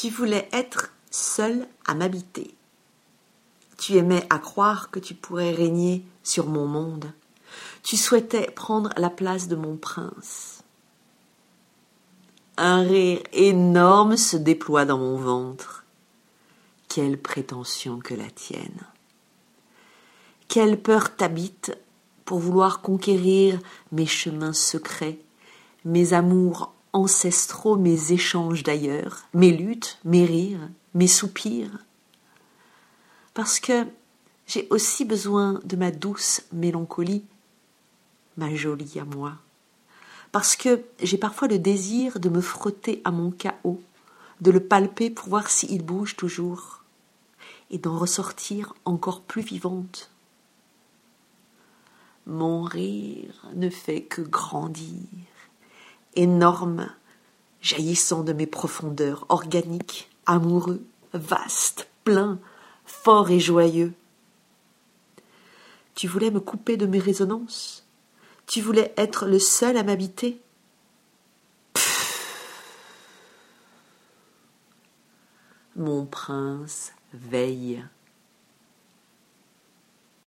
Tu voulais être seul à m'habiter. Tu aimais à croire que tu pourrais régner sur mon monde. Tu souhaitais prendre la place de mon prince. Un rire énorme se déploie dans mon ventre. Quelle prétention que la tienne. Quelle peur t'habite pour vouloir conquérir mes chemins secrets, mes amours ancestraux, mes échanges d'ailleurs, mes luttes, mes rires, mes soupirs. Parce que j'ai aussi besoin de ma douce mélancolie, ma jolie à moi. Parce que j'ai parfois le désir de me frotter à mon chaos, de le palper pour voir s'il bouge toujours, et d'en ressortir encore plus vivante. Mon rire ne fait que grandir, énorme, jaillissant de mes profondeurs, organique, amoureux, vaste, plein, fort et joyeux. Tu voulais me couper de mes résonances? Tu voulais être le seul à m'habiter? Mon prince veille.